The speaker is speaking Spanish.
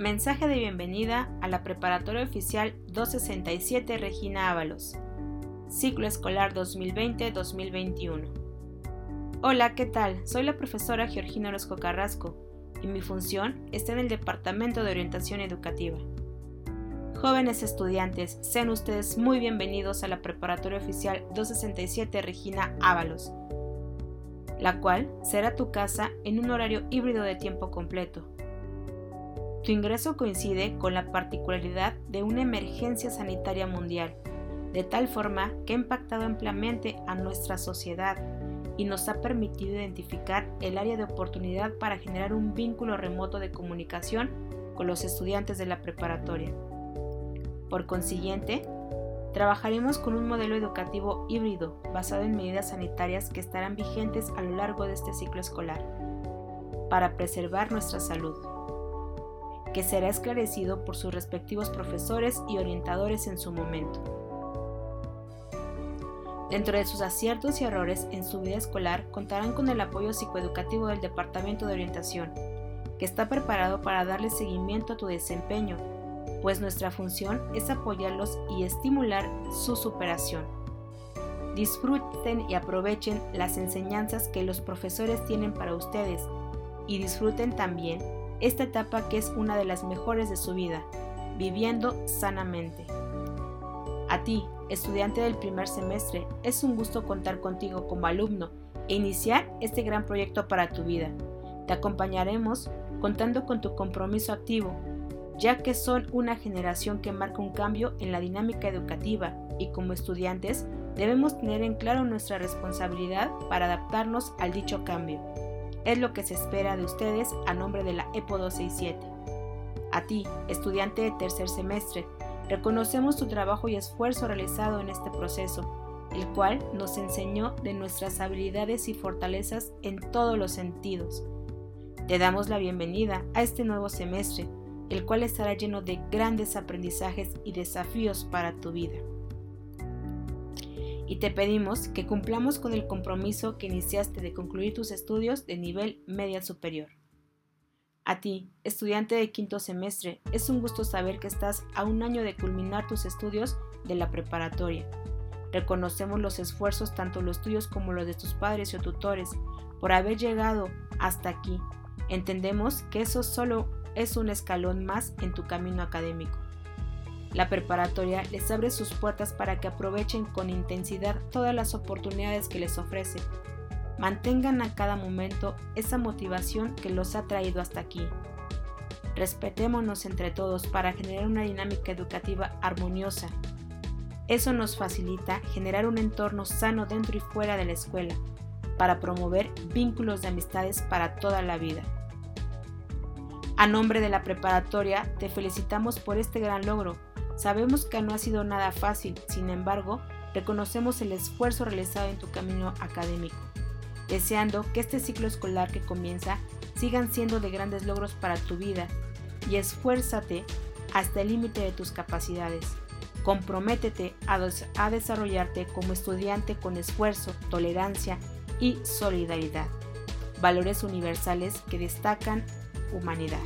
Mensaje de bienvenida a la Preparatoria Oficial 267 Regina Ábalos. Ciclo Escolar 2020-2021. Hola, ¿qué tal? Soy la profesora Georgina Orozco Carrasco y mi función está en el Departamento de Orientación Educativa. Jóvenes estudiantes, sean ustedes muy bienvenidos a la Preparatoria Oficial 267 Regina Ábalos, la cual será tu casa en un horario híbrido de tiempo completo tu ingreso coincide con la particularidad de una emergencia sanitaria mundial, de tal forma que ha impactado ampliamente a nuestra sociedad y nos ha permitido identificar el área de oportunidad para generar un vínculo remoto de comunicación con los estudiantes de la preparatoria. Por consiguiente, trabajaremos con un modelo educativo híbrido basado en medidas sanitarias que estarán vigentes a lo largo de este ciclo escolar, para preservar nuestra salud que será esclarecido por sus respectivos profesores y orientadores en su momento. Dentro de sus aciertos y errores en su vida escolar contarán con el apoyo psicoeducativo del Departamento de Orientación, que está preparado para darle seguimiento a tu desempeño, pues nuestra función es apoyarlos y estimular su superación. Disfruten y aprovechen las enseñanzas que los profesores tienen para ustedes y disfruten también esta etapa que es una de las mejores de su vida, viviendo sanamente. A ti, estudiante del primer semestre, es un gusto contar contigo como alumno e iniciar este gran proyecto para tu vida. Te acompañaremos contando con tu compromiso activo, ya que son una generación que marca un cambio en la dinámica educativa y como estudiantes debemos tener en claro nuestra responsabilidad para adaptarnos al dicho cambio. Es lo que se espera de ustedes a nombre de la EPO 267. A ti, estudiante de tercer semestre, reconocemos tu trabajo y esfuerzo realizado en este proceso, el cual nos enseñó de nuestras habilidades y fortalezas en todos los sentidos. Te damos la bienvenida a este nuevo semestre, el cual estará lleno de grandes aprendizajes y desafíos para tu vida y te pedimos que cumplamos con el compromiso que iniciaste de concluir tus estudios de nivel media superior. A ti, estudiante de quinto semestre, es un gusto saber que estás a un año de culminar tus estudios de la preparatoria. Reconocemos los esfuerzos tanto los tuyos como los de tus padres o tutores por haber llegado hasta aquí. Entendemos que eso solo es un escalón más en tu camino académico. La preparatoria les abre sus puertas para que aprovechen con intensidad todas las oportunidades que les ofrece. Mantengan a cada momento esa motivación que los ha traído hasta aquí. Respetémonos entre todos para generar una dinámica educativa armoniosa. Eso nos facilita generar un entorno sano dentro y fuera de la escuela, para promover vínculos de amistades para toda la vida. A nombre de la preparatoria, te felicitamos por este gran logro Sabemos que no ha sido nada fácil, sin embargo, reconocemos el esfuerzo realizado en tu camino académico, deseando que este ciclo escolar que comienza sigan siendo de grandes logros para tu vida y esfuérzate hasta el límite de tus capacidades. Comprométete a, a desarrollarte como estudiante con esfuerzo, tolerancia y solidaridad, valores universales que destacan humanidad.